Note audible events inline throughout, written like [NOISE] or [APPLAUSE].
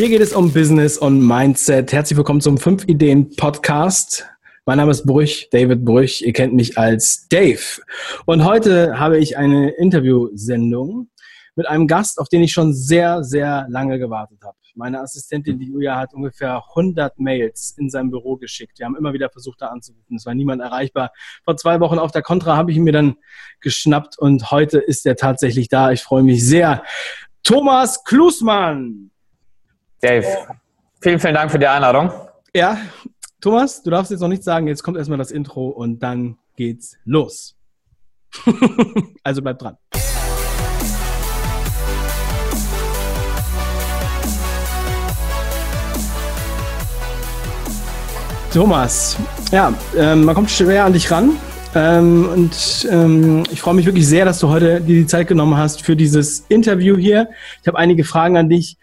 Hier geht es um Business und Mindset. Herzlich willkommen zum 5 Ideen Podcast. Mein Name ist Brüch, David Brüch. Ihr kennt mich als Dave. Und heute habe ich eine Interviewsendung mit einem Gast, auf den ich schon sehr, sehr lange gewartet habe. Meine Assistentin, die Julia, hat ungefähr 100 Mails in sein Büro geschickt. Wir haben immer wieder versucht, da anzurufen. Es war niemand erreichbar. Vor zwei Wochen auf der Contra habe ich ihn mir dann geschnappt und heute ist er tatsächlich da. Ich freue mich sehr. Thomas Klusmann. Dave, vielen, vielen Dank für die Einladung. Ja, Thomas, du darfst jetzt noch nichts sagen. Jetzt kommt erstmal das Intro und dann geht's los. [LAUGHS] also bleib dran. Thomas, ja, ähm, man kommt schwer an dich ran. Ähm, und ähm, ich freue mich wirklich sehr, dass du heute dir die Zeit genommen hast für dieses Interview hier. Ich habe einige Fragen an dich.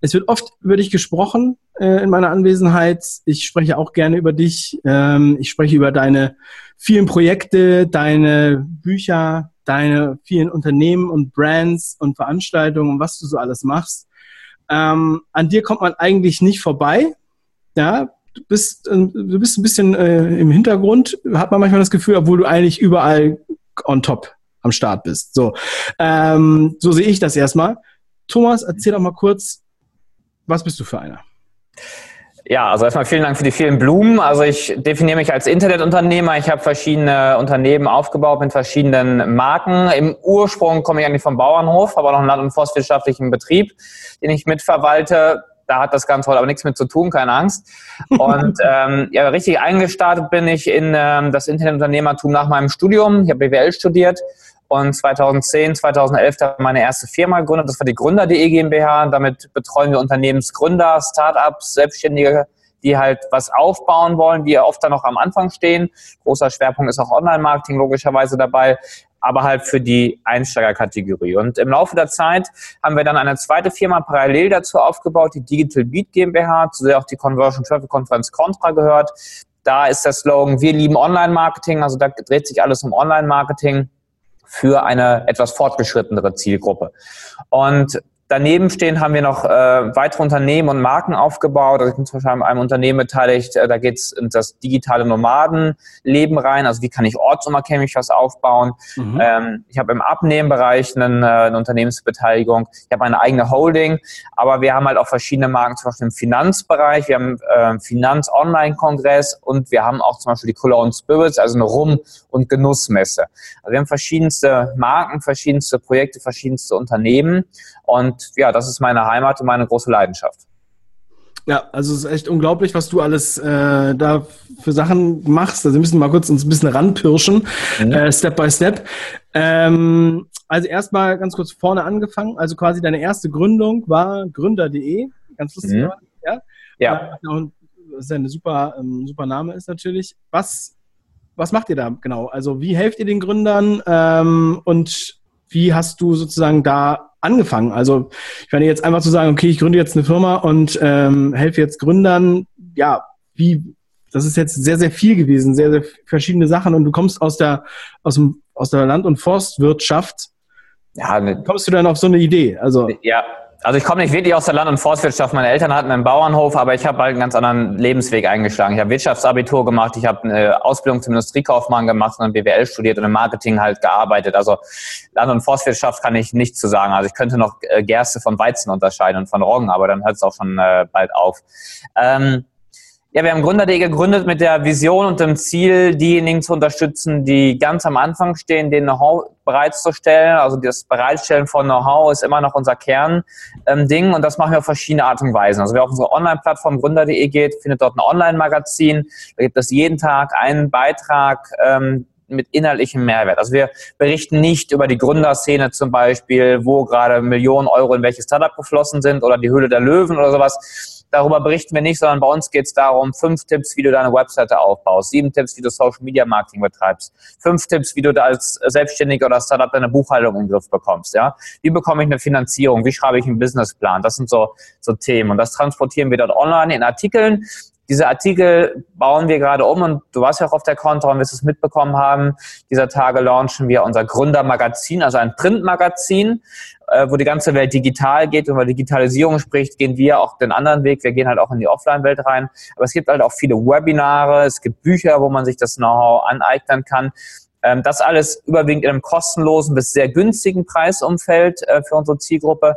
Es wird oft über dich gesprochen äh, in meiner Anwesenheit. Ich spreche auch gerne über dich. Ähm, ich spreche über deine vielen Projekte, deine Bücher, deine vielen Unternehmen und Brands und Veranstaltungen und was du so alles machst. Ähm, an dir kommt man eigentlich nicht vorbei. Ja, du bist, äh, du bist ein bisschen äh, im Hintergrund, hat man manchmal das Gefühl, obwohl du eigentlich überall on top am Start bist. So, ähm, so sehe ich das erstmal. Thomas, erzähl doch mal kurz, was bist du für einer? Ja, also erstmal vielen Dank für die vielen Blumen. Also ich definiere mich als Internetunternehmer. Ich habe verschiedene Unternehmen aufgebaut mit verschiedenen Marken. Im Ursprung komme ich eigentlich vom Bauernhof, aber noch einen land- und forstwirtschaftlichen Betrieb, den ich mitverwalte da hat das Ganze heute aber nichts mit zu tun, keine Angst. Und [LAUGHS] ähm, ja, richtig eingestartet bin ich in ähm, das Internetunternehmertum nach meinem Studium. Ich habe BWL studiert und 2010, 2011 da meine erste Firma gegründet. Das war die Gründer.de GmbH. Damit betreuen wir Unternehmensgründer, Startups, Selbstständige, die halt was aufbauen wollen, die oft dann noch am Anfang stehen. Großer Schwerpunkt ist auch Online-Marketing logischerweise dabei aber halt für die Einsteigerkategorie. Und im Laufe der Zeit haben wir dann eine zweite Firma parallel dazu aufgebaut, die Digital Beat GmbH, zu der auch die Conversion Traffic Konferenz Contra gehört. Da ist der Slogan, wir lieben Online-Marketing, also da dreht sich alles um Online-Marketing für eine etwas fortgeschrittenere Zielgruppe. Und Daneben stehen haben wir noch äh, weitere Unternehmen und Marken aufgebaut. Also ich bin zum Beispiel an einem Unternehmen beteiligt, äh, da geht es in das digitale Nomadenleben rein. Also wie kann ich ortsunabhängig was aufbauen? Mhm. Ähm, ich habe im Abnehmenbereich einen, äh, eine Unternehmensbeteiligung. Ich habe eine eigene Holding, aber wir haben halt auch verschiedene Marken, zum Beispiel im Finanzbereich. Wir haben äh, Finanz-Online-Kongress und wir haben auch zum Beispiel die Cologne Spirits, also eine Rum- und Genussmesse. Also wir haben verschiedenste Marken, verschiedenste Projekte, verschiedenste Unternehmen und ja, das ist meine Heimat und meine große Leidenschaft. Ja, also es ist echt unglaublich, was du alles äh, da für Sachen machst. Also wir müssen mal kurz uns ein bisschen ranpirschen, mhm. äh, Step by Step. Ähm, also erstmal ganz kurz vorne angefangen. Also quasi deine erste Gründung war gründer.de. Ganz lustig, mhm. ja? Ja. Das ist ja eine super, ähm, super Name ist natürlich. Was, was macht ihr da genau? Also wie helft ihr den Gründern ähm, und wie hast du sozusagen da angefangen? Also ich meine jetzt einfach zu sagen, okay, ich gründe jetzt eine Firma und ähm, helfe jetzt Gründern, ja, wie, das ist jetzt sehr, sehr viel gewesen, sehr, sehr verschiedene Sachen und du kommst aus der, aus dem, aus der Land- und Forstwirtschaft. Ja, ne, kommst du dann auf so eine Idee? Also ja, also ich komme nicht wirklich aus der Land- und Forstwirtschaft. Meine Eltern hatten einen Bauernhof, aber ich habe halt einen ganz anderen Lebensweg eingeschlagen. Ich habe Wirtschaftsabitur gemacht, ich habe eine Ausbildung zum Industriekaufmann gemacht und ein BWL studiert und im Marketing halt gearbeitet. Also Land- und Forstwirtschaft kann ich nichts zu sagen. Also ich könnte noch äh, Gerste von Weizen unterscheiden und von Roggen, aber dann hört es auch schon äh, bald auf. Ähm, ja, wir haben Gründer.de gegründet mit der Vision und dem Ziel, diejenigen zu unterstützen, die ganz am Anfang stehen, den Know-how bereitzustellen. Also das Bereitstellen von Know-how ist immer noch unser Kernding ähm, und das machen wir auf verschiedene Art und Weisen. Also wer auf unsere Online-Plattform Gründer.de geht, findet dort ein Online-Magazin. Da gibt es jeden Tag einen Beitrag, ähm, mit inhaltlichem Mehrwert. Also wir berichten nicht über die Gründerszene zum Beispiel, wo gerade Millionen Euro in welches Startup geflossen sind oder die Höhle der Löwen oder sowas, Darüber berichten wir nicht, sondern bei uns geht es darum, fünf Tipps, wie du deine Webseite aufbaust, sieben Tipps, wie du Social Media Marketing betreibst, fünf Tipps, wie du als Selbstständiger oder Startup deine Buchhaltung im Griff bekommst. Ja? Wie bekomme ich eine Finanzierung? Wie schreibe ich einen Businessplan? Das sind so, so Themen. Und das transportieren wir dort online in Artikeln Diese Artikel bauen wir gerade um und du warst ja auch auf der Kontra und wirst es mitbekommen haben. Dieser Tage launchen wir unser Gründermagazin, also ein Printmagazin, äh, wo die ganze Welt digital geht und über Digitalisierung spricht, gehen wir auch den anderen Weg. Wir gehen halt auch in die Offline-Welt rein. Aber es gibt halt auch viele Webinare, es gibt Bücher, wo man sich das Know-how aneignen kann. Ähm, das alles überwiegend in einem kostenlosen bis sehr günstigen Preisumfeld äh, für unsere Zielgruppe.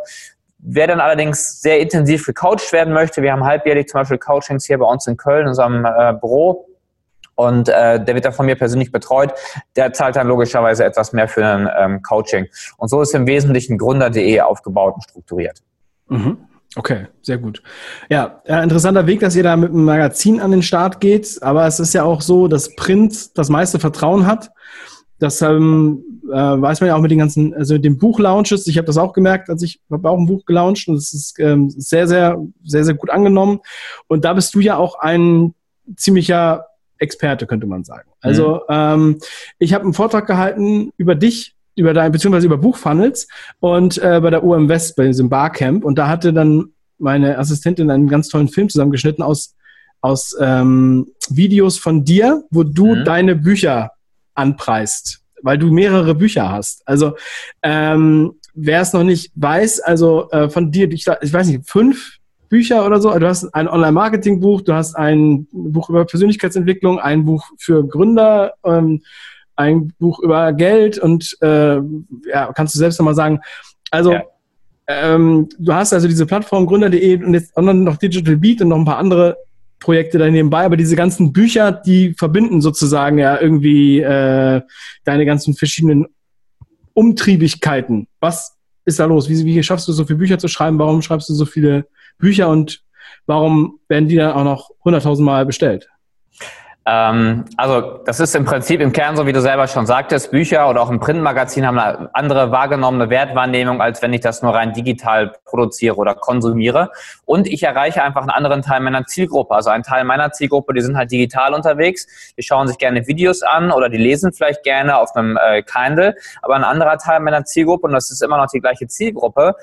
Wer dann allerdings sehr intensiv gecoacht werden möchte, wir haben halbjährlich zum Beispiel Coachings hier bei uns in Köln, in unserem äh, Büro, und äh, der wird dann von mir persönlich betreut. Der zahlt dann logischerweise etwas mehr für ein ähm, Coaching. Und so ist im Wesentlichen Gründer.de aufgebaut und strukturiert. Mhm. Okay, sehr gut. Ja, äh, interessanter Weg, dass ihr da mit einem Magazin an den Start geht. Aber es ist ja auch so, dass Print das meiste Vertrauen hat. Das ähm, äh, weiß man ja auch mit den ganzen, also mit den Buchlaunches. Ich habe das auch gemerkt, als ich habe auch ein Buch gelauncht und es ist ähm, sehr, sehr, sehr, sehr gut angenommen. Und da bist du ja auch ein ziemlicher Experte, könnte man sagen. Also mhm. ähm, ich habe einen Vortrag gehalten über dich, über dein, beziehungsweise über Buchfunnels und äh, bei der UM West, bei diesem Barcamp. Und da hatte dann meine Assistentin einen ganz tollen Film zusammengeschnitten aus, aus ähm, Videos von dir, wo du mhm. deine Bücher anpreist, weil du mehrere Bücher hast. Also ähm, wer es noch nicht weiß, also äh, von dir, ich, ich weiß nicht, fünf Bücher oder so. Du hast ein Online-Marketing-Buch, du hast ein Buch über Persönlichkeitsentwicklung, ein Buch für Gründer, ähm, ein Buch über Geld und äh, ja, kannst du selbst nochmal sagen. Also ja. ähm, du hast also diese Plattform gründer.de und jetzt noch Digital Beat und noch ein paar andere Projekte da nebenbei, aber diese ganzen Bücher, die verbinden sozusagen ja irgendwie äh, deine ganzen verschiedenen Umtriebigkeiten. Was ist da los? Wie, wie schaffst du so viele Bücher zu schreiben? Warum schreibst du so viele Bücher und warum werden die dann auch noch 100.000 Mal bestellt? Ähm, also das ist im Prinzip im Kern so, wie du selber schon sagtest, Bücher oder auch ein Printmagazin haben eine andere wahrgenommene Wertwahrnehmung, als wenn ich das nur rein digital produziere oder konsumiere. Und ich erreiche einfach einen anderen Teil meiner Zielgruppe. Also ein Teil meiner Zielgruppe, die sind halt digital unterwegs, die schauen sich gerne Videos an oder die lesen vielleicht gerne auf einem äh, Kindle. Aber ein anderer Teil meiner Zielgruppe, und das ist immer noch die gleiche Zielgruppe,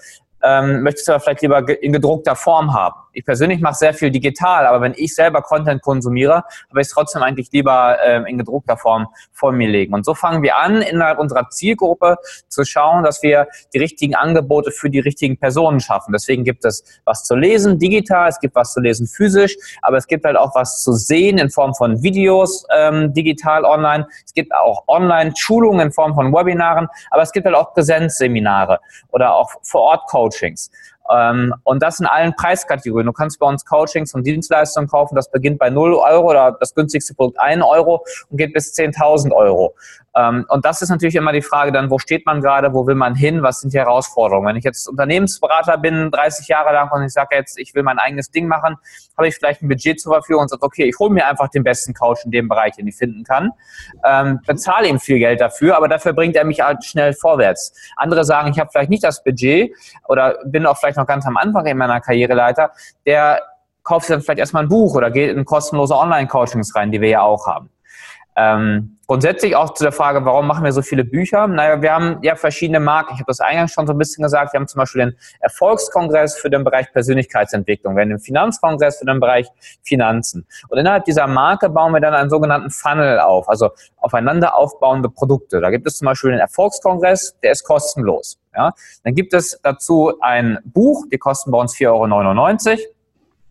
ähm, möchtest du aber vielleicht lieber in gedruckter Form haben. Ich persönlich mache sehr viel digital, aber wenn ich selber Content konsumiere, habe ich es trotzdem eigentlich lieber ähm, in gedruckter Form vor mir legen. Und so fangen wir an, innerhalb unserer Zielgruppe zu schauen, dass wir die richtigen Angebote für die richtigen Personen schaffen. Deswegen gibt es was zu lesen digital, es gibt was zu lesen physisch, aber es gibt halt auch was zu sehen in Form von Videos ähm, digital online. Es gibt auch Online-Schulungen in Form von Webinaren, aber es gibt halt auch Präsenzseminare oder auch Vor-Ort-Coachings. Ähm, und das in allen Preiskategorien. Du kannst bei uns Coachings und Dienstleistungen kaufen. Das beginnt bei 0 Euro oder das günstigste Produkt 1 Euro und geht bis 10.000 Euro. Ähm, und das ist natürlich immer die Frage dann, wo steht man gerade, wo will man hin, was sind die Herausforderungen? Wenn ich jetzt Unternehmensberater bin, 30 Jahre lang und ich sage jetzt, ich will mein eigenes Ding machen, habe ich vielleicht ein Budget zur Verfügung und sage, okay, ich hole mir einfach den besten Coach in dem Bereich, den ich finden kann, ähm, bezahle ihm viel Geld dafür, aber dafür bringt er mich halt schnell vorwärts. Andere sagen, ich habe vielleicht nicht das Budget oder bin auch vielleicht noch ganz am Anfang in meiner Karriereleiter, der kauft dann vielleicht erstmal ein Buch oder geht in kostenlose Online-Coachings rein, die wir ja auch haben. Ähm, grundsätzlich auch zu der Frage, warum machen wir so viele Bücher? Naja, wir haben ja verschiedene Marken. Ich habe das eingangs schon so ein bisschen gesagt. Wir haben zum Beispiel den Erfolgskongress für den Bereich Persönlichkeitsentwicklung. Wir haben den Finanzkongress für den Bereich Finanzen. Und innerhalb dieser Marke bauen wir dann einen sogenannten Funnel auf, also aufeinander aufbauende Produkte. Da gibt es zum Beispiel den Erfolgskongress, der ist kostenlos. Ja? Dann gibt es dazu ein Buch, die kosten bei uns 4,99 Euro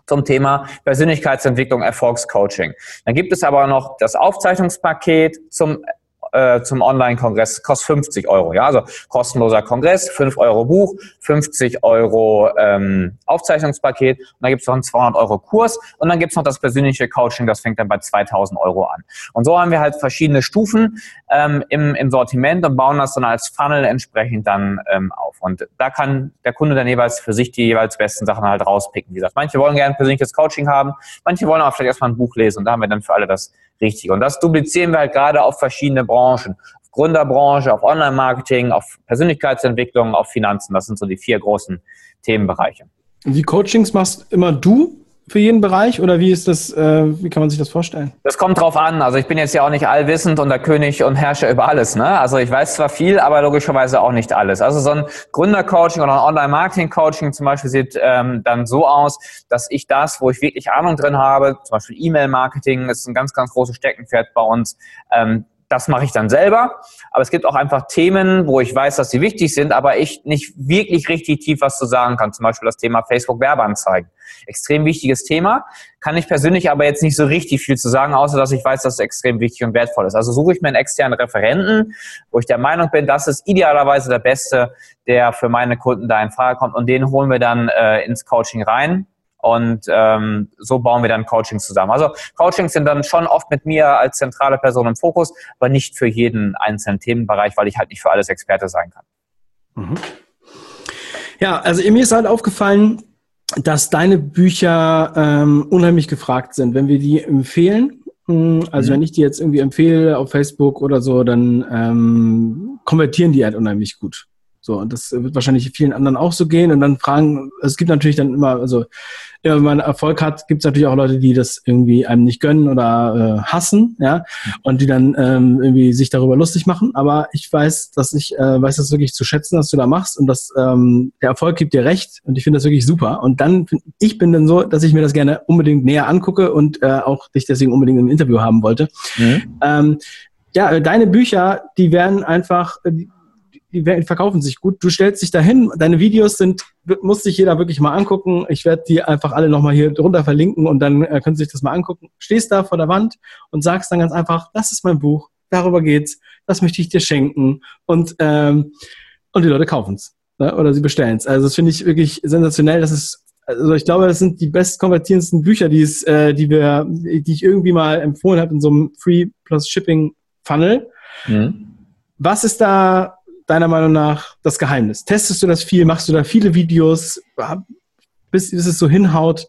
zum Thema Persönlichkeitsentwicklung, Erfolgscoaching. Dann gibt es aber noch das Aufzeichnungspaket zum äh, zum Online-Kongress kostet 50 Euro. Ja, also kostenloser Kongress, 5 Euro Buch, 50 Euro ähm, Aufzeichnungspaket und dann gibt es noch einen 200 Euro Kurs und dann gibt es noch das persönliche Coaching, das fängt dann bei 2000 Euro an. Und so haben wir halt verschiedene Stufen ähm, im, im Sortiment und bauen das dann als Funnel entsprechend dann ähm, auf. Und da kann der Kunde dann jeweils für sich die jeweils besten Sachen halt rauspicken. Wie gesagt, manche wollen gerne persönliches Coaching haben, manche wollen auch vielleicht erstmal ein Buch lesen und da haben wir dann für alle das richtig. Und das duplizieren wir halt gerade auf verschiedene Branchen. Auf Gründerbranche, auf Online-Marketing, auf Persönlichkeitsentwicklung, auf Finanzen. Das sind so die vier großen Themenbereiche. Die Coachings machst immer du für jeden Bereich oder wie ist das, äh, wie kann man sich das vorstellen? Das kommt drauf an. Also ich bin jetzt ja auch nicht allwissend und der König und Herrscher über alles. Ne? Also ich weiß zwar viel, aber logischerweise auch nicht alles. Also so ein Gründercoaching oder ein Online-Marketing-Coaching zum Beispiel sieht ähm, dann so aus, dass ich das, wo ich wirklich Ahnung drin habe, zum Beispiel E-Mail-Marketing, ist ein ganz, ganz großes Steckenpferd bei uns. Ähm, das mache ich dann selber. Aber es gibt auch einfach Themen, wo ich weiß, dass sie wichtig sind, aber ich nicht wirklich richtig tief was zu sagen kann. Zum Beispiel das Thema Facebook-Werbeanzeigen. Extrem wichtiges Thema. Kann ich persönlich aber jetzt nicht so richtig viel zu sagen, außer dass ich weiß, dass es extrem wichtig und wertvoll ist. Also suche ich mir einen externen Referenten, wo ich der Meinung bin, das ist idealerweise der Beste, der für meine Kunden da in Frage kommt. Und den holen wir dann äh, ins Coaching rein und ähm, so bauen wir dann Coachings zusammen. Also Coachings sind dann schon oft mit mir als zentrale Person im Fokus, aber nicht für jeden einzelnen Themenbereich, weil ich halt nicht für alles Experte sein kann. Mhm. Ja, also mir ist halt aufgefallen, dass deine Bücher ähm, unheimlich gefragt sind. Wenn wir die empfehlen, hm, also mhm. wenn ich die jetzt irgendwie empfehle auf Facebook oder so, dann ähm, konvertieren die halt unheimlich gut. So, und das wird wahrscheinlich vielen anderen auch so gehen. Und dann fragen, es gibt natürlich dann immer, also ja, wenn man Erfolg hat, gibt es natürlich auch Leute, die das irgendwie einem nicht gönnen oder äh, hassen, ja, und die dann ähm, irgendwie sich darüber lustig machen. Aber ich weiß, dass ich äh, weiß das wirklich zu schätzen, was du da machst und dass ähm, der Erfolg gibt dir recht und ich finde das wirklich super. Und dann ich bin dann so, dass ich mir das gerne unbedingt näher angucke und äh, auch dich deswegen unbedingt im Interview haben wollte. Mhm. Ähm, ja, deine Bücher, die werden einfach, die, verkaufen sich gut. Du stellst dich dahin, deine Videos sind, muss sich jeder wirklich mal angucken. Ich werde die einfach alle nochmal hier drunter verlinken und dann äh, können Sie sich das mal angucken. Stehst da vor der Wand und sagst dann ganz einfach, das ist mein Buch, darüber geht's, das möchte ich dir schenken und, ähm, und die Leute kaufen es ne? oder sie bestellen es. Also das finde ich wirklich sensationell. Das ist also ich glaube, das sind die bestkonvertierendsten Bücher, die es, äh, die wir, die ich irgendwie mal empfohlen habe in so einem Free plus Shipping Funnel. Mhm. Was ist da deiner Meinung nach das Geheimnis? Testest du das viel? Machst du da viele Videos, bis, bis es so hinhaut?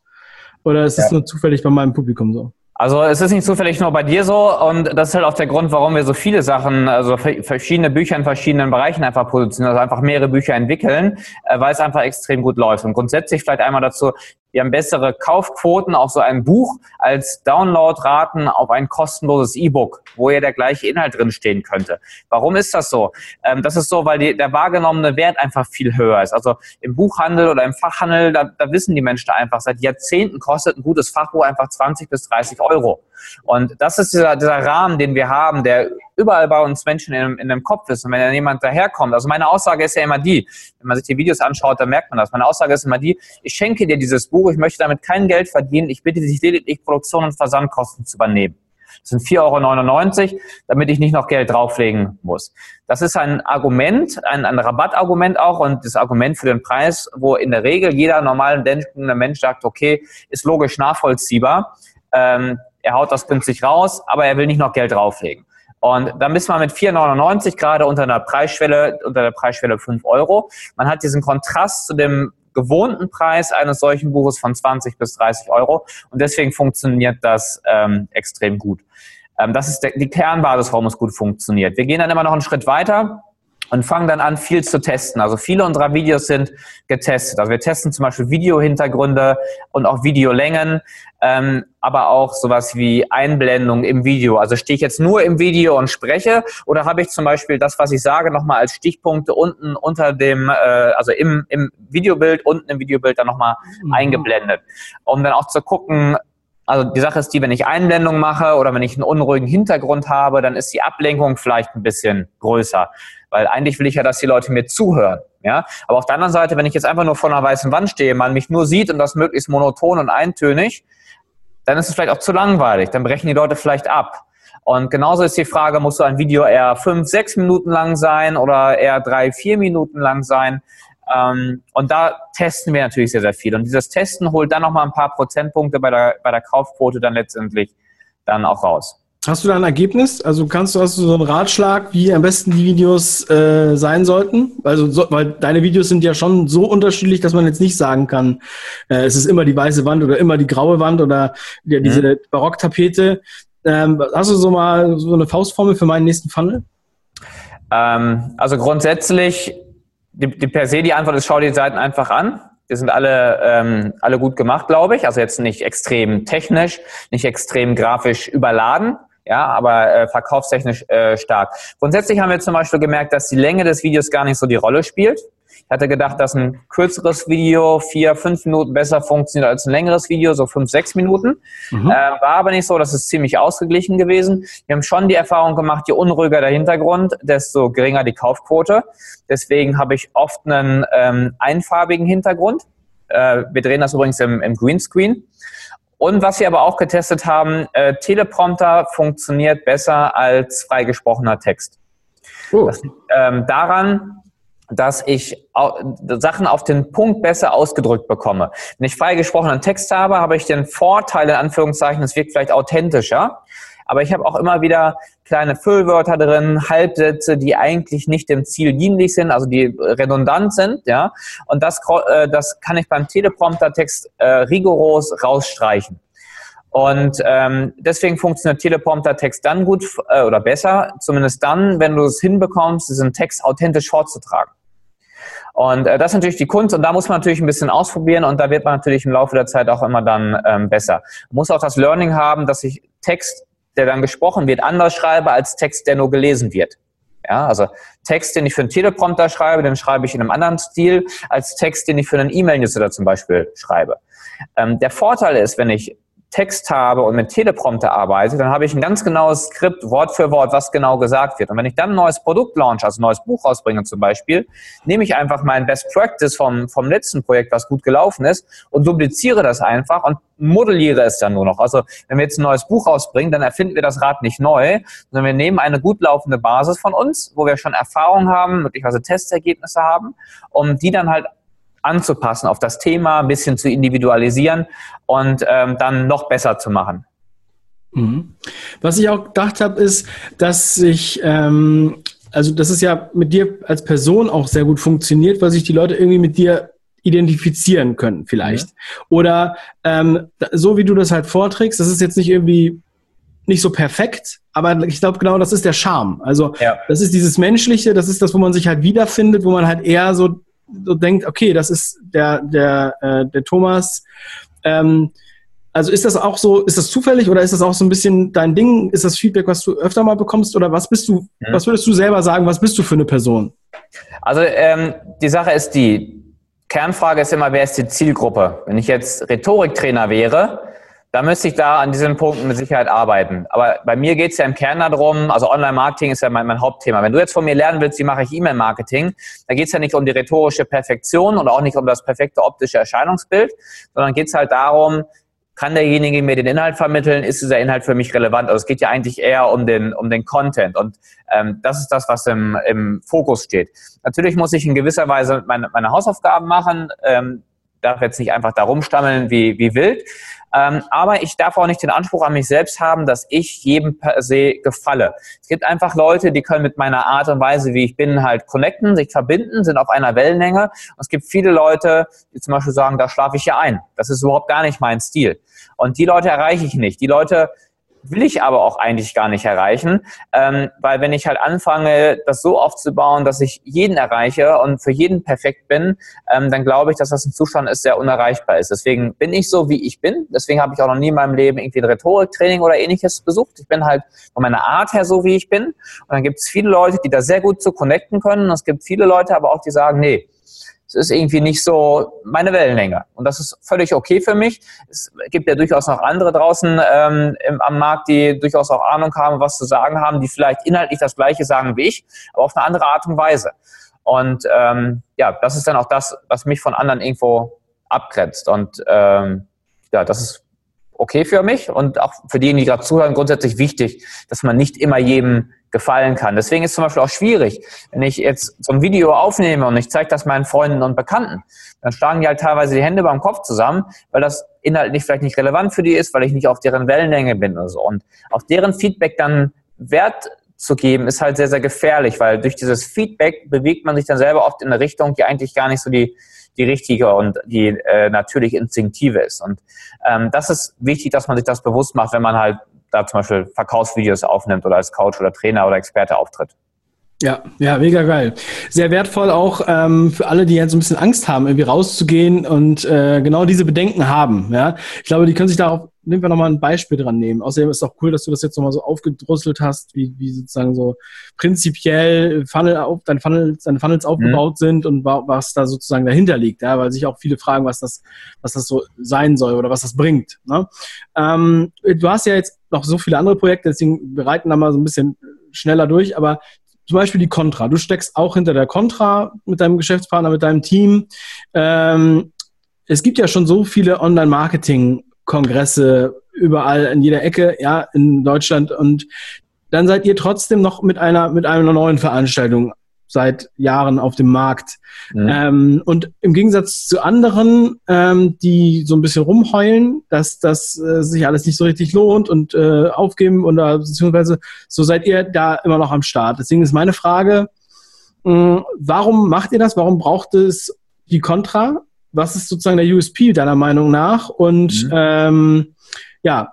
Oder ist es ja. nur zufällig bei meinem Publikum so? Also es ist nicht zufällig nur bei dir so und das ist halt auch der Grund, warum wir so viele Sachen, also verschiedene Bücher in verschiedenen Bereichen einfach positionieren, also einfach mehrere Bücher entwickeln, äh, weil es einfach extrem gut läuft. Und grundsätzlich vielleicht einmal dazu, wir haben bessere Kaufquoten auf so ein Buch als Downloadraten auf ein kostenloses E-Book, wo ja der gleiche Inhalt drin stehen könnte. Warum ist das so? Ähm, das ist so, weil die, der wahrgenommene Wert einfach viel höher ist. Also im Buchhandel oder im Fachhandel, da, da wissen die Menschen einfach, seit Jahrzehnten kostet ein gutes Fachbuch einfach 20 bis 30 Euro. Und das ist dieser, dieser Rahmen, den wir haben, der überall bei uns Menschen in, in dem Kopf ist. Und wenn dann jemand daherkommt, also meine Aussage ist ja immer die, wenn man sich die Videos anschaut, dann merkt man das. Meine Aussage ist immer die, ich schenke dir dieses Buch, ich möchte damit kein Geld verdienen, ich bitte dich lediglich Produktion und Versandkosten zu übernehmen. Das sind 4,99 Euro, damit ich nicht noch Geld drauflegen muss. Das ist ein Argument, ein, ein Rabattargument auch und das Argument für den Preis, wo in der Regel jeder normal denkende Mensch sagt, okay, ist logisch nachvollziehbar. Ähm, er haut das günstig raus, aber er will nicht noch Geld drauflegen. Und dann bist man mit 4,99 gerade unter einer Preisschwelle, unter der Preisschwelle 5 Euro. Man hat diesen Kontrast zu dem gewohnten Preis eines solchen Buches von 20 bis 30 Euro. Und deswegen funktioniert das ähm, extrem gut. Ähm, das ist der, die Kernbasis, warum es gut funktioniert. Wir gehen dann immer noch einen Schritt weiter und fangen dann an, viel zu testen. Also viele unserer Videos sind getestet. Also wir testen zum Beispiel Videohintergründe und auch Videolängen, ähm, aber auch sowas wie Einblendung im Video. Also stehe ich jetzt nur im Video und spreche oder habe ich zum Beispiel das, was ich sage, nochmal als Stichpunkte unten unter dem, äh, also im, im Videobild, unten im Videobild dann nochmal mhm. eingeblendet. Um dann auch zu gucken, also die Sache ist die, wenn ich Einblendung mache oder wenn ich einen unruhigen Hintergrund habe, dann ist die Ablenkung vielleicht ein bisschen größer. Weil eigentlich will ich ja, dass die Leute mir zuhören. Ja? Aber auf der anderen Seite, wenn ich jetzt einfach nur vor einer weißen Wand stehe, man mich nur sieht und das möglichst monoton und eintönig, dann ist es vielleicht auch zu langweilig. Dann brechen die Leute vielleicht ab. Und genauso ist die Frage, muss so ein Video eher fünf, sechs Minuten lang sein oder eher drei, vier Minuten lang sein? Ähm, und da testen wir natürlich sehr, sehr viel. Und dieses Testen holt dann nochmal ein paar Prozentpunkte bei der, bei der Kaufquote dann letztendlich dann auch raus. Hast du da ein Ergebnis? Also kannst du, hast du so einen Ratschlag, wie am besten die Videos äh, sein sollten? Also, so, weil deine Videos sind ja schon so unterschiedlich, dass man jetzt nicht sagen kann, äh, es ist immer die weiße Wand oder immer die graue Wand oder ja, diese mhm. Barocktapete. Ähm, hast du so mal so eine Faustformel für meinen nächsten Funnel? Ähm, also grundsätzlich, die, die per se die Antwort ist, schau die Seiten einfach an. Die sind alle, ähm, alle gut gemacht, glaube ich. Also jetzt nicht extrem technisch, nicht extrem grafisch überladen, ja, aber äh, verkaufstechnisch äh, stark. Grundsätzlich haben wir zum Beispiel gemerkt, dass die Länge des Videos gar nicht so die Rolle spielt. Ich hatte gedacht, dass ein kürzeres Video vier, fünf Minuten besser funktioniert als ein längeres Video, so fünf, sechs Minuten. Mhm. Äh, war aber nicht so, das ist ziemlich ausgeglichen gewesen. Wir haben schon die Erfahrung gemacht, je unruhiger der Hintergrund, desto geringer die Kaufquote. Deswegen habe ich oft einen ähm, einfarbigen Hintergrund. Äh, wir drehen das übrigens im, im Greenscreen. Und was wir aber auch getestet haben, äh, Teleprompter funktioniert besser als freigesprochener Text. Oh. Das liegt ähm, daran, dass ich Sachen auf den Punkt besser ausgedrückt bekomme. Wenn ich freigesprochenen Text habe, habe ich den Vorteil, in Anführungszeichen, es wirkt vielleicht authentischer, aber ich habe auch immer wieder kleine Füllwörter drin, Halbsätze, die eigentlich nicht dem Ziel dienlich sind, also die redundant sind, ja. Und das, äh, das kann ich beim Teleprompter-Text äh, rigoros rausstreichen. Und ähm, deswegen funktioniert Teleprompter-Text dann gut äh, oder besser, zumindest dann, wenn du es hinbekommst, diesen Text authentisch vorzutragen. Und äh, das ist natürlich die Kunst und da muss man natürlich ein bisschen ausprobieren und da wird man natürlich im Laufe der Zeit auch immer dann ähm, besser. Man muss auch das Learning haben, dass ich Text, der dann gesprochen wird, anders schreibe als Text, der nur gelesen wird. Ja, also Text, den ich für einen Teleprompter schreibe, den schreibe ich in einem anderen Stil als Text, den ich für einen E-Mail-Newsletter zum Beispiel schreibe. Ähm, der Vorteil ist, wenn ich Text habe und mit Teleprompter arbeite, dann habe ich ein ganz genaues Skript, Wort für Wort, was genau gesagt wird. Und wenn ich dann ein neues Produkt launch, also ein neues Buch rausbringe zum Beispiel, nehme ich einfach mein Best Practice vom, vom letzten Projekt, was gut gelaufen ist, und dupliziere das einfach und modelliere es dann nur noch. Also wenn wir jetzt ein neues Buch rausbringen, dann erfinden wir das Rad nicht neu, sondern wir nehmen eine gut laufende Basis von uns, wo wir schon Erfahrung haben, möglicherweise Testergebnisse haben, um die dann halt anzupassen auf das Thema, ein bisschen zu individualisieren und ähm, dann noch besser zu machen. Mhm. Was ich auch gedacht habe, ist, dass ich, ähm, also dass es ja mit dir als Person auch sehr gut funktioniert, weil sich die Leute irgendwie mit dir identifizieren können vielleicht. Ja. Oder ähm, so wie du das halt vorträgst, das ist jetzt nicht irgendwie nicht so perfekt, aber ich glaube genau, das ist der Charme. Also ja. das ist dieses Menschliche, das ist das, wo man sich halt wiederfindet, wo man halt eher so so denkt, okay, das ist der, der, äh, der Thomas. Ähm, also ist das auch so, ist das zufällig oder ist das auch so ein bisschen dein Ding? Ist das Feedback, was du öfter mal bekommst oder was bist du, mhm. was würdest du selber sagen, was bist du für eine Person? Also ähm, die Sache ist die, Kernfrage ist immer, wer ist die Zielgruppe? Wenn ich jetzt Rhetoriktrainer wäre, da müsste ich da an diesen Punkten mit Sicherheit arbeiten. Aber bei mir geht es ja im Kern darum, also Online-Marketing ist ja mein, mein, Hauptthema. Wenn du jetzt von mir lernen willst, wie mache ich E-Mail-Marketing, da geht es ja nicht um die rhetorische Perfektion und auch nicht um das perfekte optische Erscheinungsbild, sondern geht es halt darum, kann derjenige mir den Inhalt vermitteln? Ist dieser Inhalt für mich relevant? Also es geht ja eigentlich eher um den, um den Content. Und ähm, das ist das, was im, im Fokus steht. Natürlich muss ich in gewisser Weise meine, meine Hausaufgaben machen. Ähm, darf jetzt nicht einfach da rumstammeln wie, wie wild. Ähm, aber ich darf auch nicht den Anspruch an mich selbst haben, dass ich jedem per se gefalle. Es gibt einfach Leute, die können mit meiner Art und Weise, wie ich bin, halt connecten, sich verbinden, sind auf einer Wellenlänge. Und es gibt viele Leute, die zum Beispiel sagen, da schlafe ich ja ein. Das ist überhaupt gar nicht mein Stil. Und die Leute erreiche ich nicht. Die Leute will ich aber auch eigentlich gar nicht erreichen, ähm, weil wenn ich halt anfange, das so aufzubauen, dass ich jeden erreiche und für jeden perfekt bin, ähm, dann glaube ich, dass das ein Zustand ist, der unerreichbar ist. Deswegen bin ich so, wie ich bin. Deswegen habe ich auch noch nie in meinem Leben irgendwie ein Rhetoriktraining oder ähnliches besucht. Ich bin halt von meiner Art her so, wie ich bin. Und dann gibt es viele Leute, die da sehr gut zu connecten können. Und es gibt viele Leute aber auch, die sagen, nee, es ist irgendwie nicht so meine Wellenlänge. Und das ist völlig okay für mich. Es gibt ja durchaus noch andere draußen ähm, im, am Markt, die durchaus auch Ahnung haben, was zu sagen haben, die vielleicht inhaltlich das Gleiche sagen wie ich, aber auf eine andere Art und Weise. Und ähm, ja, das ist dann auch das, was mich von anderen irgendwo abgrenzt. Und ähm, ja, das ist okay für mich und auch für diejenigen, die gerade zuhören, grundsätzlich wichtig, dass man nicht immer jedem gefallen kann. Deswegen ist es zum Beispiel auch schwierig, wenn ich jetzt so ein Video aufnehme und ich zeige das meinen Freunden und Bekannten, dann schlagen die halt teilweise die Hände beim Kopf zusammen, weil das inhaltlich vielleicht nicht relevant für die ist, weil ich nicht auf deren Wellenlänge bin oder so. Und auf deren Feedback dann Wert zu geben, ist halt sehr, sehr gefährlich, weil durch dieses Feedback bewegt man sich dann selber oft in eine Richtung, die eigentlich gar nicht so die, die richtige und die äh, natürlich instinktive ist. Und ähm, das ist wichtig, dass man sich das bewusst macht, wenn man halt da zum Beispiel Verkaufsvideos aufnimmt oder als Coach oder Trainer oder Experte auftritt. Ja, ja, mega geil. Sehr wertvoll auch ähm, für alle, die jetzt so ein bisschen Angst haben, irgendwie rauszugehen und äh, genau diese Bedenken haben. Ja, ich glaube, die können sich darauf, nehmen wir nochmal ein Beispiel dran nehmen. Außerdem ist es auch cool, dass du das jetzt nochmal so aufgedrusselt hast, wie, wie sozusagen so prinzipiell Funnel auf, deine Funnels, deine Funnels mhm. aufgebaut mhm. sind und was da sozusagen dahinter liegt. Ja, weil sich auch viele fragen, was das, was das so sein soll oder was das bringt. Ne? Ähm, du hast ja jetzt noch so viele andere Projekte, deswegen bereiten da mal so ein bisschen schneller durch, aber zum Beispiel die Contra. Du steckst auch hinter der Contra mit deinem Geschäftspartner, mit deinem Team. Ähm, es gibt ja schon so viele Online-Marketing-Kongresse überall in jeder Ecke, ja, in Deutschland. Und dann seid ihr trotzdem noch mit einer, mit einer neuen Veranstaltung seit Jahren auf dem Markt. Mhm. Ähm, und im Gegensatz zu anderen, ähm, die so ein bisschen rumheulen, dass das äh, sich alles nicht so richtig lohnt und äh, aufgeben oder beziehungsweise so seid ihr da immer noch am Start. Deswegen ist meine Frage, mh, warum macht ihr das? Warum braucht es die Contra? Was ist sozusagen der USP deiner Meinung nach? Und mhm. ähm, ja,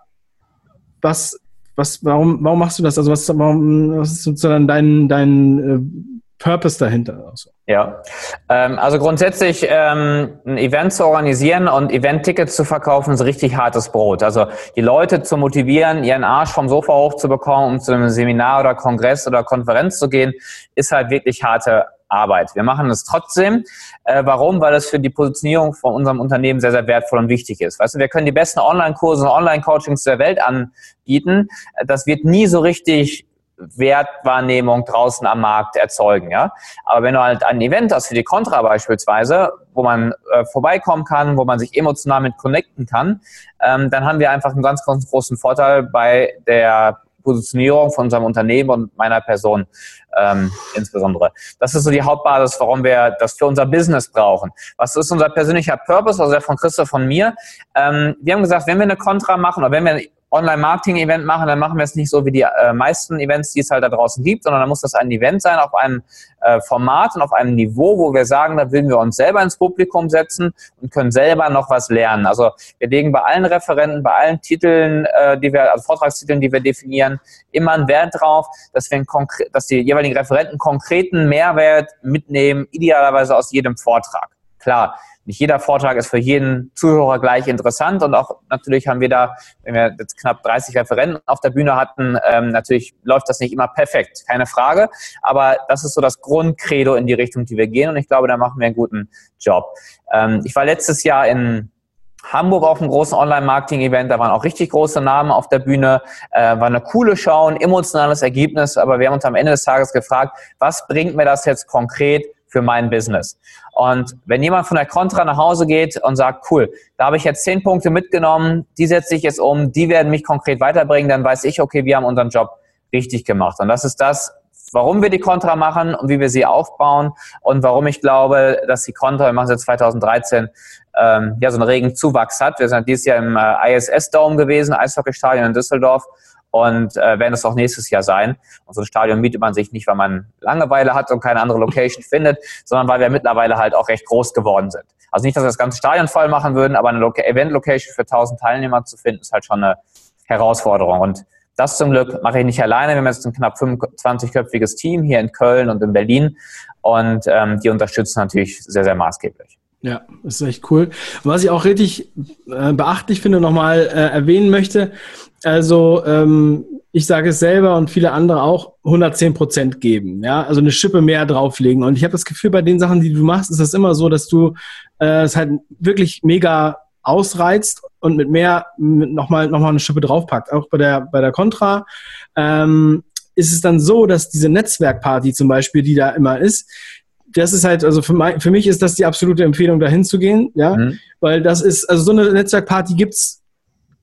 was was, warum, warum machst du das? Also was, warum, was ist sozusagen dein, dein äh, Purpose dahinter. Also. Ja, ähm, also grundsätzlich ähm, ein Event zu organisieren und Event-Tickets zu verkaufen ist richtig hartes Brot. Also die Leute zu motivieren, ihren Arsch vom Sofa hochzubekommen, um zu einem Seminar oder Kongress oder Konferenz zu gehen, ist halt wirklich harte Arbeit. Wir machen es trotzdem. Äh, warum? Weil es für die Positionierung von unserem Unternehmen sehr, sehr wertvoll und wichtig ist. Weißt du, wir können die besten Online-Kurse und Online-Coachings der Welt anbieten. Das wird nie so richtig Wertwahrnehmung draußen am Markt erzeugen. Ja? Aber wenn du halt ein Event hast, für die Contra beispielsweise, wo man äh, vorbeikommen kann, wo man sich emotional mit connecten kann, ähm, dann haben wir einfach einen ganz, ganz großen Vorteil bei der Positionierung von unserem Unternehmen und meiner Person ähm, insbesondere. Das ist so die Hauptbasis, warum wir das für unser Business brauchen. Was ist unser persönlicher Purpose, also der von Christoph von mir? Ähm, wir haben gesagt, wenn wir eine Contra machen oder wenn wir Online-Marketing-Event machen, dann machen wir es nicht so wie die äh, meisten Events, die es halt da draußen gibt, sondern dann muss das ein Event sein auf einem äh, Format und auf einem Niveau, wo wir sagen, da würden wir uns selber ins Publikum setzen und können selber noch was lernen. Also wir legen bei allen Referenten, bei allen Titeln, äh, die wir, also Vortragstiteln, die wir definieren, immer einen Wert drauf, dass wir dass die jeweiligen Referenten konkreten Mehrwert mitnehmen, idealerweise aus jedem Vortrag. Klar, nicht jeder Vortrag ist für jeden Zuhörer gleich interessant und auch natürlich haben wir da, wenn wir jetzt knapp 30 Referenten auf der Bühne hatten, ähm, natürlich läuft das nicht immer perfekt, keine Frage, aber das ist so das Grundcredo in die Richtung, die wir gehen und ich glaube, da machen wir einen guten Job. Ähm, ich war letztes Jahr in Hamburg auf einem großen Online-Marketing-Event, da waren auch richtig große Namen auf der Bühne, äh, war eine coole Show, ein emotionales Ergebnis, aber wir haben uns am Ende des Tages gefragt, was bringt mir das jetzt konkret für mein Business. Und wenn jemand von der Contra nach Hause geht und sagt, cool, da habe ich jetzt zehn Punkte mitgenommen, die setze ich jetzt um, die werden mich konkret weiterbringen, dann weiß ich, okay, wir haben unseren Job richtig gemacht. Und das ist das, warum wir die Contra machen und wie wir sie aufbauen und warum ich glaube, dass die Contra, wir machen sie 2013, ähm, ja, so einen regen Zuwachs hat. Wir sind dieses Jahr im äh, ISS-Dome gewesen, Eishockeystadion in Düsseldorf und äh, werden es auch nächstes Jahr sein. Und so ein Stadion mietet man sich nicht, weil man Langeweile hat und keine andere Location [LAUGHS] findet, sondern weil wir mittlerweile halt auch recht groß geworden sind. Also nicht, dass wir das ganze Stadion voll machen würden, aber eine Event-Location für 1000 Teilnehmer zu finden, ist halt schon eine Herausforderung. Und das zum Glück mache ich nicht alleine. Wir haben jetzt ein knapp 25-köpfiges Team hier in Köln und in Berlin und ähm, die unterstützen natürlich sehr, sehr maßgeblich. Ja, das ist echt cool. Was ich auch richtig äh, beachtlich finde, nochmal äh, erwähnen möchte, also ähm, ich sage es selber und viele andere auch, 110 Prozent geben, ja, also eine Schippe mehr drauflegen. Und ich habe das Gefühl, bei den Sachen, die du machst, ist das immer so, dass du äh, es halt wirklich mega ausreizt und mit mehr nochmal noch mal eine Schippe draufpackt. Auch bei der, bei der Contra ähm, ist es dann so, dass diese Netzwerkparty zum Beispiel, die da immer ist, das ist halt, also für, mein, für mich ist das die absolute Empfehlung, da hinzugehen, ja, mhm. weil das ist, also so eine Netzwerkparty gibt's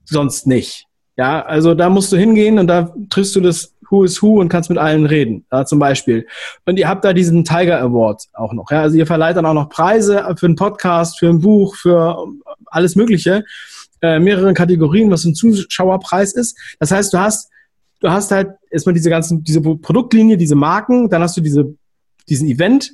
sonst nicht. Ja, also da musst du hingehen und da triffst du das Who is Who und kannst mit allen reden, ja, zum Beispiel. Und ihr habt da diesen Tiger Award auch noch. Ja, also ihr verleiht dann auch noch Preise für einen Podcast, für ein Buch, für alles Mögliche, äh, mehrere Kategorien, was ein Zuschauerpreis ist. Das heißt, du hast, du hast halt erstmal diese ganzen, diese Produktlinie, diese Marken, dann hast du diese, diesen Event,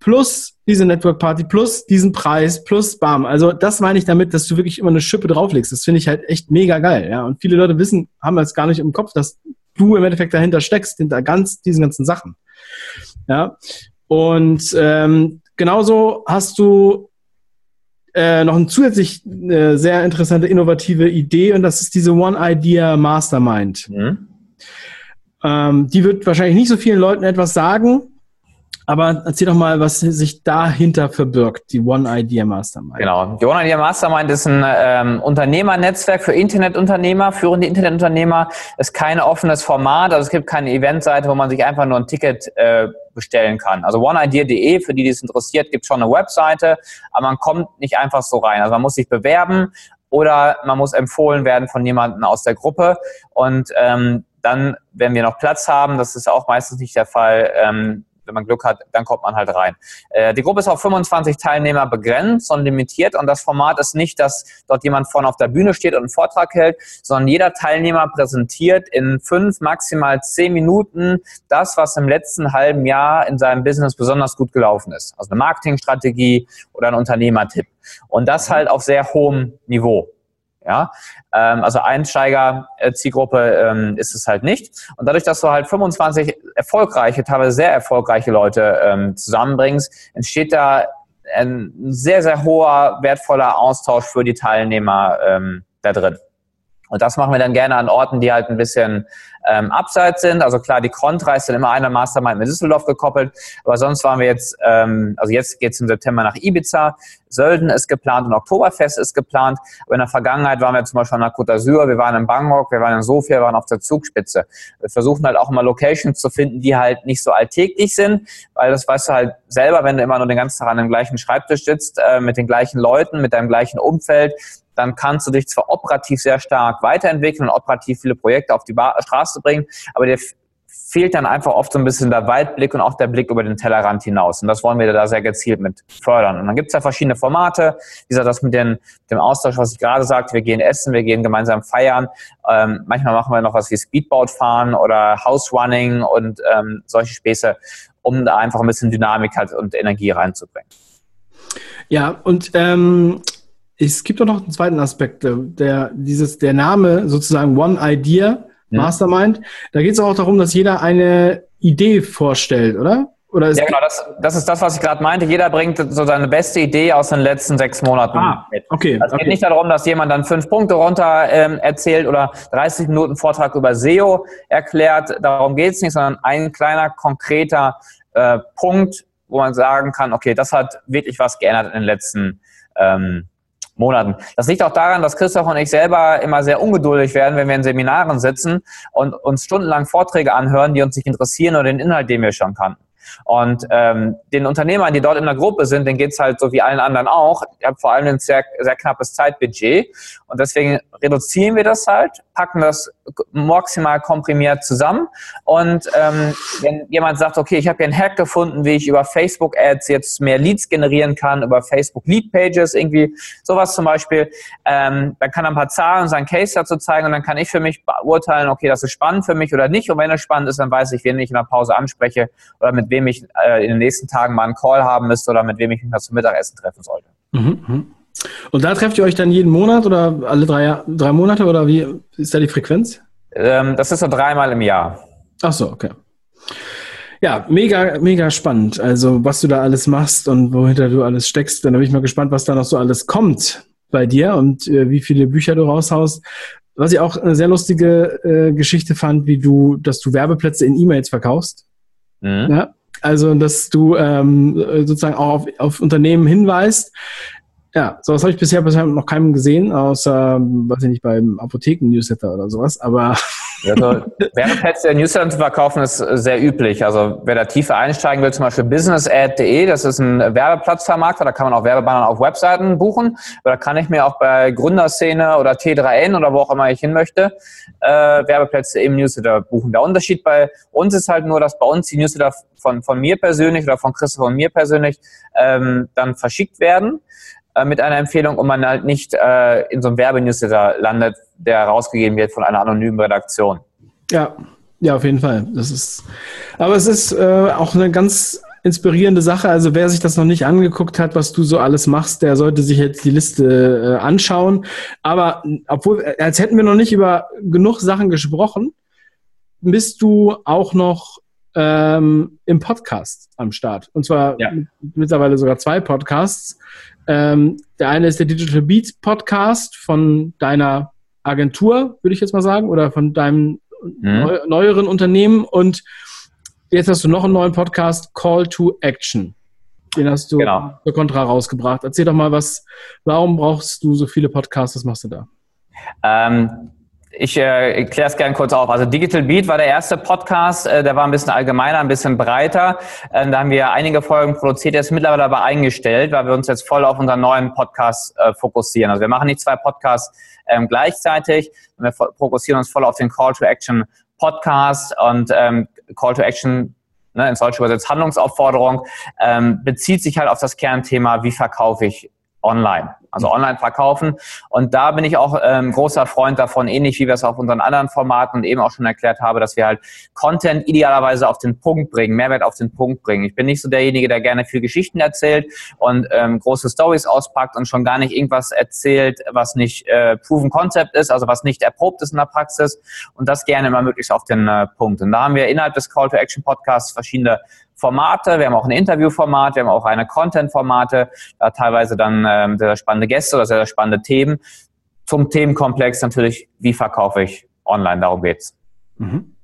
plus diese Network Party, plus diesen Preis, plus bam. Also das meine ich damit, dass du wirklich immer eine Schippe drauflegst. Das finde ich halt echt mega geil. Ja? Und viele Leute wissen, haben jetzt gar nicht im Kopf, dass du im Endeffekt dahinter steckst, hinter ganz diesen ganzen Sachen. Ja. Und ähm, genauso hast du äh, noch eine zusätzlich äh, sehr interessante, innovative Idee und das ist diese One Idea Mastermind. Mhm. Ähm, die wird wahrscheinlich nicht so vielen Leuten etwas sagen, aber erzähl doch mal, was sich dahinter verbirgt, die One Idea Mastermind. Genau, die One Idea Mastermind ist ein ähm, Unternehmernetzwerk für Internetunternehmer, führende Internetunternehmer. Es ist kein offenes Format, also es gibt keine Eventseite, wo man sich einfach nur ein Ticket äh, bestellen kann. Also oneidea.de, für die, die es interessiert, gibt schon eine Webseite, aber man kommt nicht einfach so rein. Also man muss sich bewerben oder man muss empfohlen werden von jemandem aus der Gruppe und ähm, dann, wenn wir noch Platz haben, das ist auch meistens nicht der Fall, ähm, wenn man Glück hat, dann kommt man halt rein. Äh, die Gruppe ist auf 25 Teilnehmer begrenzt und limitiert und das Format ist nicht, dass dort jemand vorne auf der Bühne steht und einen Vortrag hält, sondern jeder Teilnehmer präsentiert in fünf, maximal zehn Minuten das, was im letzten halben Jahr in seinem Business besonders gut gelaufen ist. Also eine Marketingstrategie oder ein Unternehmertipp. Und das halt auf sehr hohem Niveau. Ja, ähm, also Einsteiger-Zielgruppe ähm, ist es halt nicht. Und dadurch, dass du halt 25 erfolgreiche, teilweise sehr erfolgreiche Leute ähm, zusammenbringst, entsteht da ein sehr, sehr hoher, wertvoller Austausch für die Teilnehmer ähm, da drin. Und das machen wir dann gerne an Orten, die halt ein bisschen ähm, abseits sind. Also klar, die Contra ist dann immer einer Mastermind mit Düsseldorf gekoppelt. Aber sonst waren wir jetzt, ähm, also jetzt geht's im September nach Ibiza. Sölden ist geplant und Oktoberfest ist geplant. Aber in der Vergangenheit waren wir zum Beispiel an der Côte d'Azur, wir waren in Bangkok, wir waren in Sofia, wir waren auf der Zugspitze. Wir versuchen halt auch immer Locations zu finden, die halt nicht so alltäglich sind, weil das weißt du halt selber, wenn du immer nur den ganzen Tag an dem gleichen Schreibtisch sitzt, äh, mit den gleichen Leuten, mit deinem gleichen Umfeld, dann kannst du dich zwar operativ sehr stark weiterentwickeln und operativ viele Projekte auf die ba Straße bringen, aber dir fehlt dann einfach oft so ein bisschen der Weitblick und auch der Blick über den Tellerrand hinaus. Und das wollen wir da sehr gezielt mit fördern. Und dann gibt es ja verschiedene Formate. Wie gesagt, das mit den, dem Austausch, was ich gerade sagte, wir gehen essen, wir gehen gemeinsam feiern. Ähm, manchmal machen wir noch was wie Speedboat fahren oder House Running und ähm, solche Späße, um da einfach ein bisschen Dynamik halt und Energie reinzubringen. Ja, und ähm, es gibt auch noch einen zweiten Aspekt, äh, der, dieses, der Name sozusagen One Idea Mastermind. Da geht es auch darum, dass jeder eine Idee vorstellt, oder? Oder ja, genau, das, das ist das, was ich gerade meinte. Jeder bringt so seine beste Idee aus den letzten sechs Monaten ah, mit. Okay. Es geht okay. nicht darum, dass jemand dann fünf Punkte runter ähm, erzählt oder 30 Minuten Vortrag über SEO erklärt. Darum geht es nicht, sondern ein kleiner, konkreter äh, Punkt, wo man sagen kann, okay, das hat wirklich was geändert in den letzten ähm, Monaten. Das liegt auch daran, dass Christoph und ich selber immer sehr ungeduldig werden, wenn wir in Seminaren sitzen und uns stundenlang Vorträge anhören, die uns nicht interessieren oder den Inhalt, den wir schon kannten. Und ähm, den Unternehmern, die dort in der Gruppe sind, denen geht's halt so wie allen anderen auch. Ich habe vor allem ein sehr, sehr knappes Zeitbudget. Und deswegen reduzieren wir das halt, packen das maximal komprimiert zusammen. Und ähm, wenn jemand sagt, okay, ich habe hier einen Hack gefunden, wie ich über Facebook Ads jetzt mehr Leads generieren kann, über Facebook Lead Pages, irgendwie sowas zum Beispiel, ähm, dann kann er ein paar Zahlen und seinen Case dazu zeigen und dann kann ich für mich beurteilen, okay, das ist spannend für mich oder nicht. Und wenn es spannend ist, dann weiß ich, wen ich in der Pause anspreche oder mit wem ich äh, in den nächsten Tagen mal einen Call haben müsste oder mit wem ich mich mal zum Mittagessen treffen sollte. Mhm, mhm. Und da trefft ihr euch dann jeden Monat oder alle drei, drei Monate oder wie ist da die Frequenz? Ähm, das ist so dreimal im Jahr. Ach so, okay. Ja, mega, mega spannend. Also, was du da alles machst und wohinter du alles steckst, dann bin ich mal gespannt, was da noch so alles kommt bei dir und äh, wie viele Bücher du raushaust. Was ich auch eine sehr lustige äh, Geschichte fand, wie du, dass du Werbeplätze in E-Mails verkaufst. Mhm. Ja, also, dass du ähm, sozusagen auch auf, auf Unternehmen hinweist, ja, sowas habe ich bisher, bisher noch keinem gesehen, außer, weiß ich nicht, beim Apotheken-Newsletter oder sowas, aber. Also, [LAUGHS] Werbeplätze der Newsletter zu verkaufen ist sehr üblich. Also, wer da tiefer einsteigen will, zum Beispiel businessad.de, das ist ein Werbeplatzvermarkter, da kann man auch Werbebanner auf Webseiten buchen. Da kann ich mir auch bei Gründerszene oder T3N oder wo auch immer ich hin möchte, äh, Werbeplätze im Newsletter buchen. Der Unterschied bei uns ist halt nur, dass bei uns die Newsletter von, von mir persönlich oder von Christoph und mir persönlich ähm, dann verschickt werden. Äh, mit einer Empfehlung und man halt nicht äh, in so einem Werbenewsletter landet, der rausgegeben wird von einer anonymen Redaktion. Ja, ja, auf jeden Fall. Das ist, aber es ist äh, auch eine ganz inspirierende Sache. Also wer sich das noch nicht angeguckt hat, was du so alles machst, der sollte sich jetzt die Liste äh, anschauen. Aber obwohl, als hätten wir noch nicht über genug Sachen gesprochen, bist du auch noch ähm, im Podcast am Start. Und zwar ja. mittlerweile sogar zwei Podcasts. Ähm, der eine ist der Digital Beats Podcast von deiner Agentur, würde ich jetzt mal sagen, oder von deinem mhm. neu, neueren Unternehmen. Und jetzt hast du noch einen neuen Podcast, Call to Action. Den hast du genau. für Contra rausgebracht. Erzähl doch mal, was, warum brauchst du so viele Podcasts? Was machst du da? Ähm, ich äh, kläre es gerne kurz auf. Also Digital Beat war der erste Podcast, äh, der war ein bisschen allgemeiner, ein bisschen breiter. Äh, da haben wir einige Folgen produziert, der ist mittlerweile aber eingestellt, weil wir uns jetzt voll auf unseren neuen Podcast äh, fokussieren. Also wir machen nicht zwei Podcasts ähm, gleichzeitig, wir fokussieren uns voll auf den Call to Action Podcast und ähm, Call to Action ne, ins Deutsche übersetzt Handlungsaufforderung, ähm, bezieht sich halt auf das Kernthema, wie verkaufe ich online also online verkaufen. Und da bin ich auch ähm, großer Freund davon, ähnlich wie wir es auf unseren anderen Formaten und eben auch schon erklärt habe, dass wir halt Content idealerweise auf den Punkt bringen, Mehrwert auf den Punkt bringen. Ich bin nicht so derjenige, der gerne viel Geschichten erzählt und ähm, große Stories auspackt und schon gar nicht irgendwas erzählt, was nicht äh, Proven Concept ist, also was nicht erprobt ist in der Praxis und das gerne immer möglichst auf den äh, Punkt. Und da haben wir innerhalb des Call to Action Podcasts verschiedene Formate, wir haben auch ein Interviewformat, wir haben auch eine Content-Formate, da teilweise dann ähm, sehr spannende Gäste oder sehr spannende Themen. Zum Themenkomplex natürlich, wie verkaufe ich online, darum geht's. Mhm.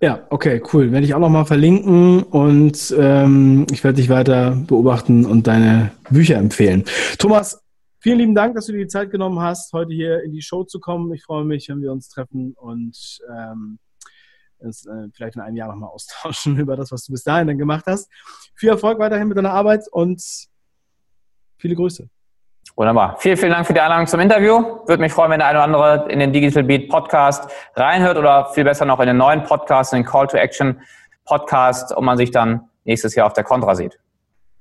Ja, okay, cool. Werde ich auch nochmal verlinken und ähm, ich werde dich weiter beobachten und deine Bücher empfehlen. Thomas, vielen lieben Dank, dass du dir die Zeit genommen hast, heute hier in die Show zu kommen. Ich freue mich, wenn wir uns treffen und ähm, uns äh, vielleicht in einem Jahr nochmal austauschen [LAUGHS] über das, was du bis dahin dann gemacht hast. Viel Erfolg weiterhin mit deiner Arbeit und viele Grüße. Wunderbar. Vielen, vielen Dank für die Einladung zum Interview. Würde mich freuen, wenn der eine oder andere in den Digital Beat Podcast reinhört oder viel besser noch in den neuen Podcast, in den Call to Action Podcast, und man sich dann nächstes Jahr auf der Contra sieht.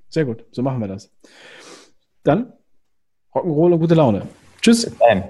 Sehr gut. So machen wir das. Dann Rock'n'Roll und gute Laune. Tschüss. Bis dahin.